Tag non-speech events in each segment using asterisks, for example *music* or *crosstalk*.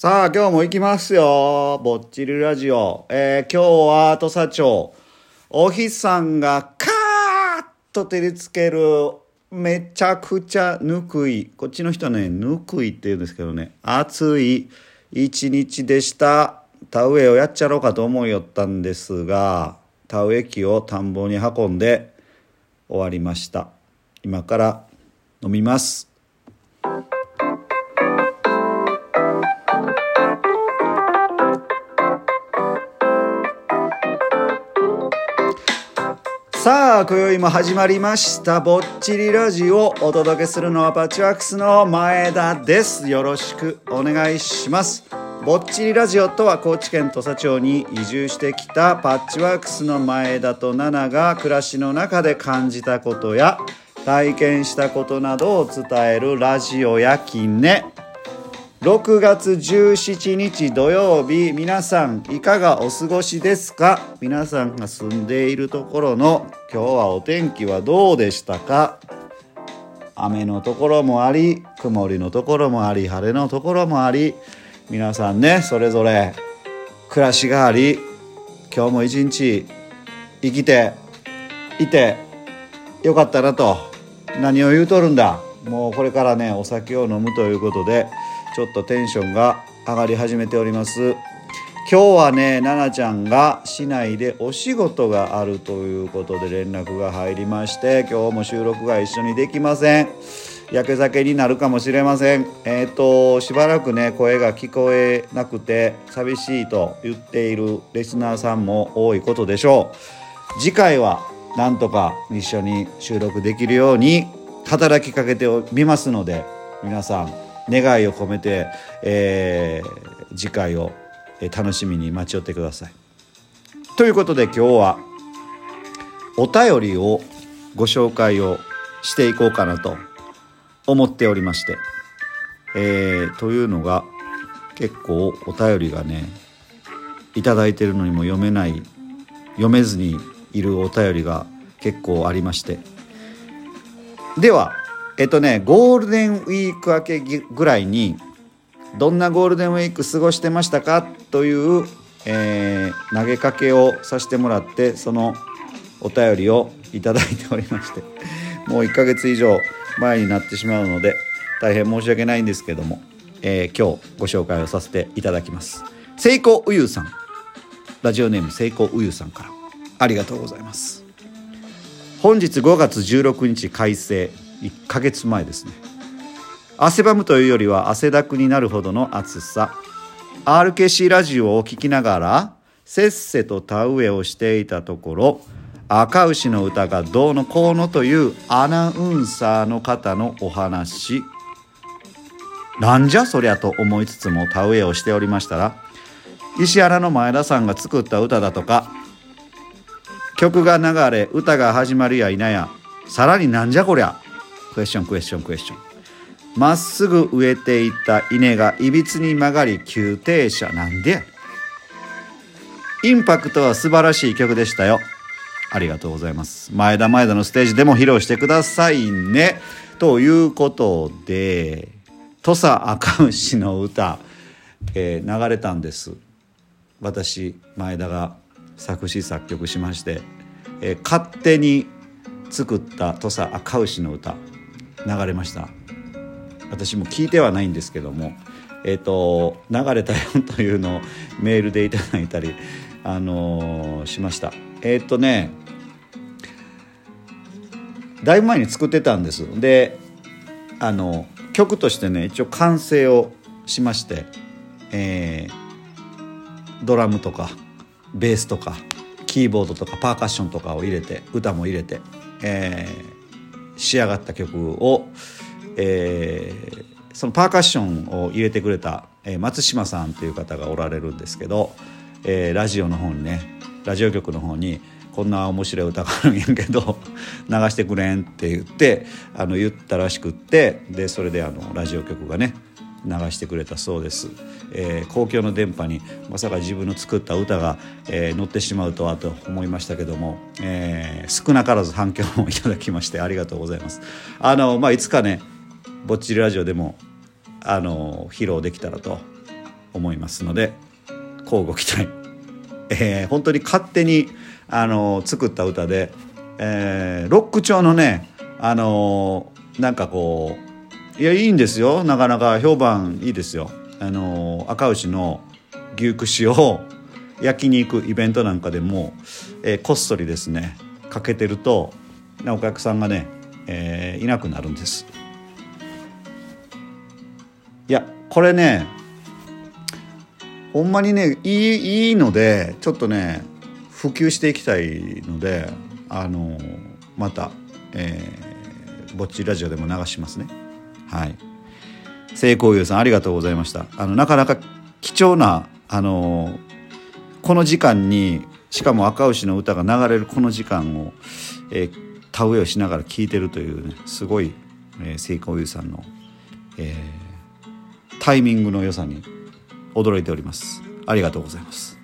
さあ、今日も行きますよ。ぼっちりラジオ。えー、今日は土佐町。お日さんがカーッと照りつける、めちゃくちゃぬくい。こっちの人はね、ぬくいって言うんですけどね、暑い一日でした。田植えをやっちゃろうかと思いよったんですが、田植え機を田んぼに運んで終わりました。今から飲みます。さあ今宵も始まりました「ぼっちりラジオ」お届けするのはパッチワークスの前田です。よろしくお願いします。ぼっちりラジオとは高知県土佐町に移住してきたパッチワークスの前田と奈々が暮らしの中で感じたことや体験したことなどを伝えるラジオやきね。6月17日土曜日皆さんいかがお過ごしですか？皆さんが住んでいるところの今日はお天気はどうでしたか？雨のところもあり曇りのところもあり晴れのところもあり皆さんねそれぞれ暮らしがあり今日も一日生きていてよかったなと。何を言うとるんだ？もうこれからねお酒を飲むということでちょっとテンションが上がり始めております。今日はね奈々ちゃんが市内でお仕事があるということで連絡が入りまして今日も収録が一緒にできません。やけ酒になるかもしれません。えっ、としばらくね声が聞こえなくて寂しいと言っているリスナーさんも多いことでしょう。次回はなんとか一緒に収録できるように働きかけてみますので皆さん願いを込めて、えー次回を楽しみに待ち寄ってください。ということで今日はお便りをご紹介をしていこうかなと思っておりまして、えーというのが結構お便りがねいただいてるのにも読めない読めずにいるお便りが結構ありましてではえっとねゴールデンウィーク明けぐらいにどんなゴールデンウィーク過ごしてましたかという、えー投げかけをさせてもらってそのお便りをいただいておりましてもう1ヶ月以上前になってしまうので大変申し訳ないんですけども、えー今日ご紹介をさせていただきます。セイコウユさん。ラジオネームセイコウユさんから。ありがとうございます。本日5月16日改正。1ヶ月前ですね。汗ばむというよりは汗だくになるほどの暑さ。RKC ラジオを聞きながらせっせと田植えをしていたところ赤牛の歌がどうのこうのというアナウンサーの方のお話。なんじゃそりゃと思いつつも田植えをしておりましたら石原の前田さんが作った歌だとか曲が流れ歌が始まるや否やさらになんじゃこりゃクエスチョンクエスチョンクエスチョンまっすぐ植えていた稲がいびつに曲がり急停車なんでやインパクトは素晴らしい曲でしたよ。ありがとうございます。前田前田のステージでも披露してくださいね。ということで土佐赤牛の歌、えー流れたんです。私前田が作詞作曲しまして、えー勝手に作った土佐赤牛の歌。流れました。私も聞いてはないんですけども。えっ、と流れたよというのをメールでいただいたりあのーしました。えっ、とねだいぶ前に作ってたんです。であの曲としてね一応完成をしまして、えードラムとかベースとかキーボードとかパーカッションとかを入れて歌も入れて、えー仕上がった曲を、えーそのパーカッションを入れてくれた、え松島さんという方がおられるんですけど、えーラジオの方にねラジオ局の方にこんな面白い歌があるんやけど *laughs* 流してくれんって言ってあの言ったらしくってでそれであのラジオ局がね流してくれたそうです、えー公共の電波にまさか自分の作った歌が、えー乗ってしまうとはと思いましたけども、えー少なからず反響をいただきましてありがとうございます。あの、まあ、いつかねぼっちりラジオでもあの披露できたらと思いますので乞うご期待、えー、本当に勝手にあの作った歌で、えー、ロック調のねあのなんかこういやいいんですよ。なかなか評判いいですよ。あの赤牛の牛串を焼き肉イベントなんかでも、えー、こっそりですねかけてるとお客さんがね、えー、いなくなるんです。いやこれねほんまにねいいいいのでちょっとね普及していきたいのであのまた、えー、ぼっちラジオでも流しますね。はい。成功優さんありがとうございました。あのなかなか貴重なあのこの時間にしかも赤牛の歌が流れるこの時間を、えー、田植えをしながら聴いてるというねすごい、えー、成功優さんの、えー、タイミングの良さに驚いております。ありがとうございます。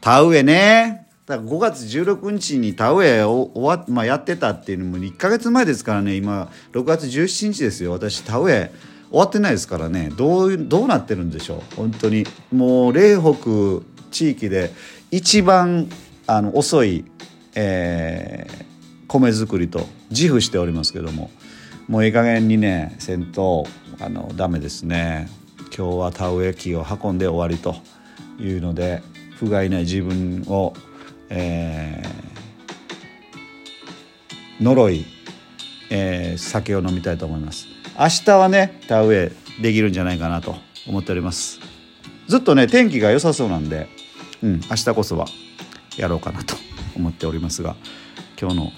田植えね。だから5月16日に田植えを終わ、まあ、やってたっていうのも1か月前ですからね。今6月17日ですよ。私田植え終わってないですからね。どうどうなってるんでしょう？本当に。もう嶺北地域で一番あの遅い、えー、米作りと自負しておりますけども。もういい加減にねせんとあのダメですね。今日は田植え機を運んで終わりというので不甲斐ない自分を、えー、呪い、えー、酒を飲みたいと思います。明日はね田植えできるんじゃないかなと思っております。ずっとね天気が良さそうなんでうん明日こそはやろうかなと思っておりますが今日の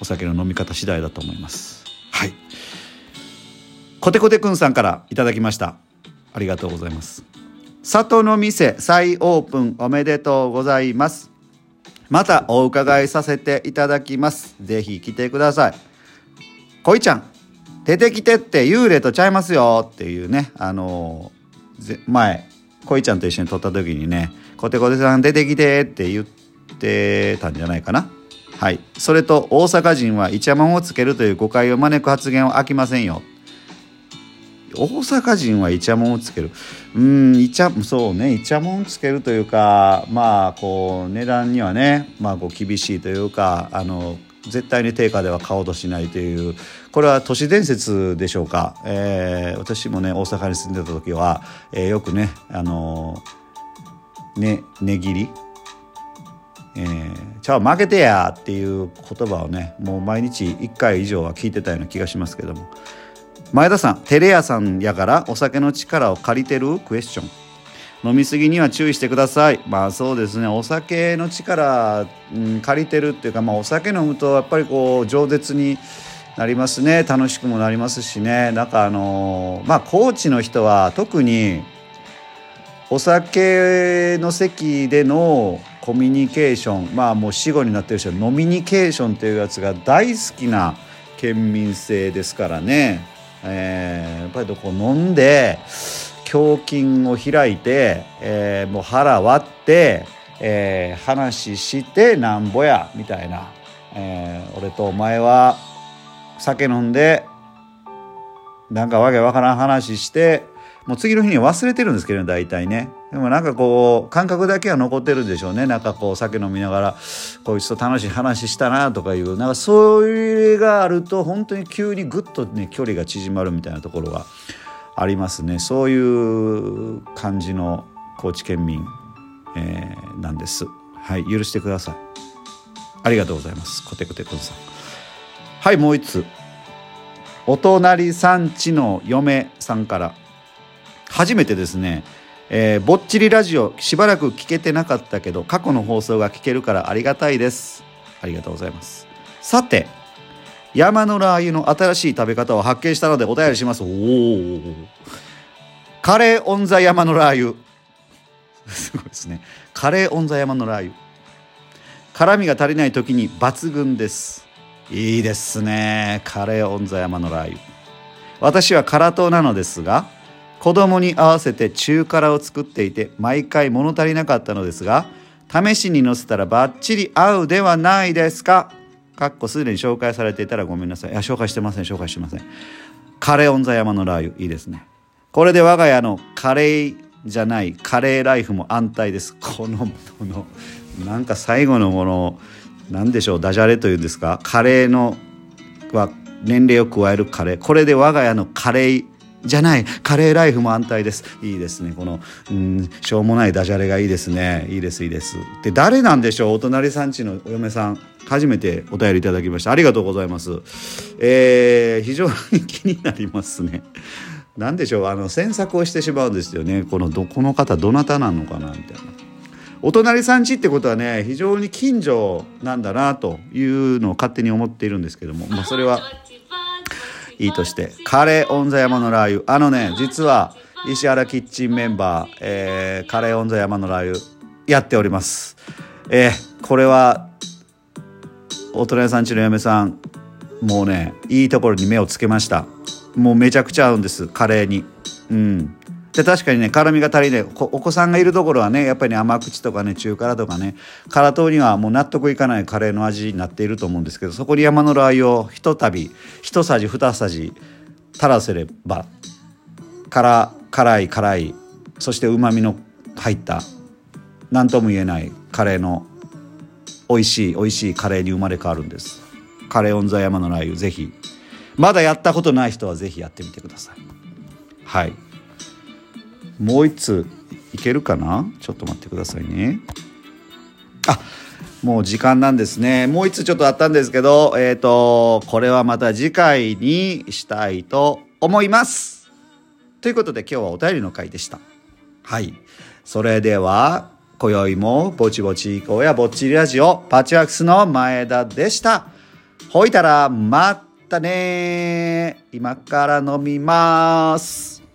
お酒の飲み方次第だと思います。はい。コテコテくんさんからいただきました。ありがとうございます。里の店再オープンおめでとうございます。またお伺いさせていただきます。ぜひ来てください。こいちゃん出てきてって幽霊とちゃいますよっていうねあのー、前こいちゃんと一緒に撮った時にね「コテコテさん出てきて」って言ってたんじゃないかな。はい、それと大阪人はイチャモンをつけるという誤解を招く発言は飽きませんよ。大阪人はイチャモンをつける。うんイチャそうねイチャモンつけるというかまあこう値段にはねまあこう厳しいというかあの絶対に定価では買おうとしないというこれは都市伝説でしょうか、えー、私もね大阪に住んでた時は、えー、よくねあのね値切りえー、ちゃう負けてやっていう言葉をねもう毎日1回以上は聞いてたような気がしますけども。前田さんテレ屋さんやからお酒の力を借りてるクエスチョン。飲みすぎには注意してください。まあそうですね。お酒の力、うん、借りてるっていうか、まあ、お酒飲むとやっぱりこう饒舌になりますね。楽しくもなりますしね。なんかあの、まあコーチの人は特にお酒の席でのコミュニケーションまあもう死後になってる人はノミニケーションっていうやつが大好きな県民性ですからね、えー、やっぱりこう飲んで胸筋を開いて、えー、もう腹割って、えー、話してなんぼやみたいな、えー、俺とお前は酒飲んでなんかわけわからん話してもう次の日に忘れてるんですけどね大体ね。でもなんかこう感覚だけは残ってるでしょうね。なんかこう酒飲みながらこいつと楽しい話したなとかいうなんかそれがあると本当に急にぐっとね距離が縮まるみたいなところがありますね。そういう感じの高知県民、えー、なんです。はい許してください。ありがとうございます。コテコテコンさん。はいもう一つお隣さんちの嫁さんから。初めてですね、えー、ぼっちりラジオしばらく聞けてなかったけど過去の放送が聞けるからありがたいです。ありがとうございます。さて山のラー油の新しい食べ方を発見したのでお便りします。おおカレーオンザ山のラー油。*laughs* すごいですね。カレーオンザ山のラー油。辛みが足りない時に抜群です。いいですね。カレーオンザ山のラー油。私は辛党なのですが子供に合わせて中辛を作っていて毎回物足りなかったのですが試しに乗せたらバッチリ合うではないですか。かっこすでに紹介されていたらごめんなさい。いや紹介してません紹介してません。カレーオンザ山のラー油。いいですね。これで我が家のカレーじゃないカレーライフも安泰です。このこのなんか最後のもの何でしょうダジャレというんですか。カレーのは年齢を加えるカレー。これで我が家のカレーじゃない。カレーライフも安泰です。いいですね。このうんしょうもないダジャレがいいですね。いいですいいです。で誰なんでしょう？お隣さんちのお嫁さん。初めてお便りいただきました。ありがとうございます。えー、非常に気になりますね。何でしょう？あの詮索をしてしまうんですよね。このどこの方どなたなのかなみたいな。お隣さんちってことはね非常に近所なんだなというのを勝手に思っているんですけども、まあ、それはいいとしてカレーオンザ山のラー油。あのね実は石原キッチンメンバー、えー、カレーオンザ山のラー油やっております。えー、これは大人屋さんちの嫁さんもうねいいところに目をつけました。もうめちゃくちゃ合うんですカレーに。うん。で確かにね辛みが足りない。お子さんがいるところはねやっぱり、ね、甘口とかね中辛とかね辛党にはもう納得いかないカレーの味になっていると思うんですけどそこに山のラー油をひとたび一さじ二さじ垂らせれば辛辛い辛いそしてうまみの入った何とも言えないカレーの美味しい美味しいカレーに生まれ変わるんです。カレーオンザ山のラー油ぜひ。まだやったことない人はぜひやってみてください。はい。もう一ついけるかな？ちょっと待ってくださいね。あもう時間なんですね。もう一つちょっとあったんですけどえっ、ー、とこれはまた次回にしたいと思います。ということで今日はお便りの回でした。はい。それでは今宵もぼちぼち行こうやぼっちりラジオパチワークスの前田でした。ほいたらまたね今から飲みます。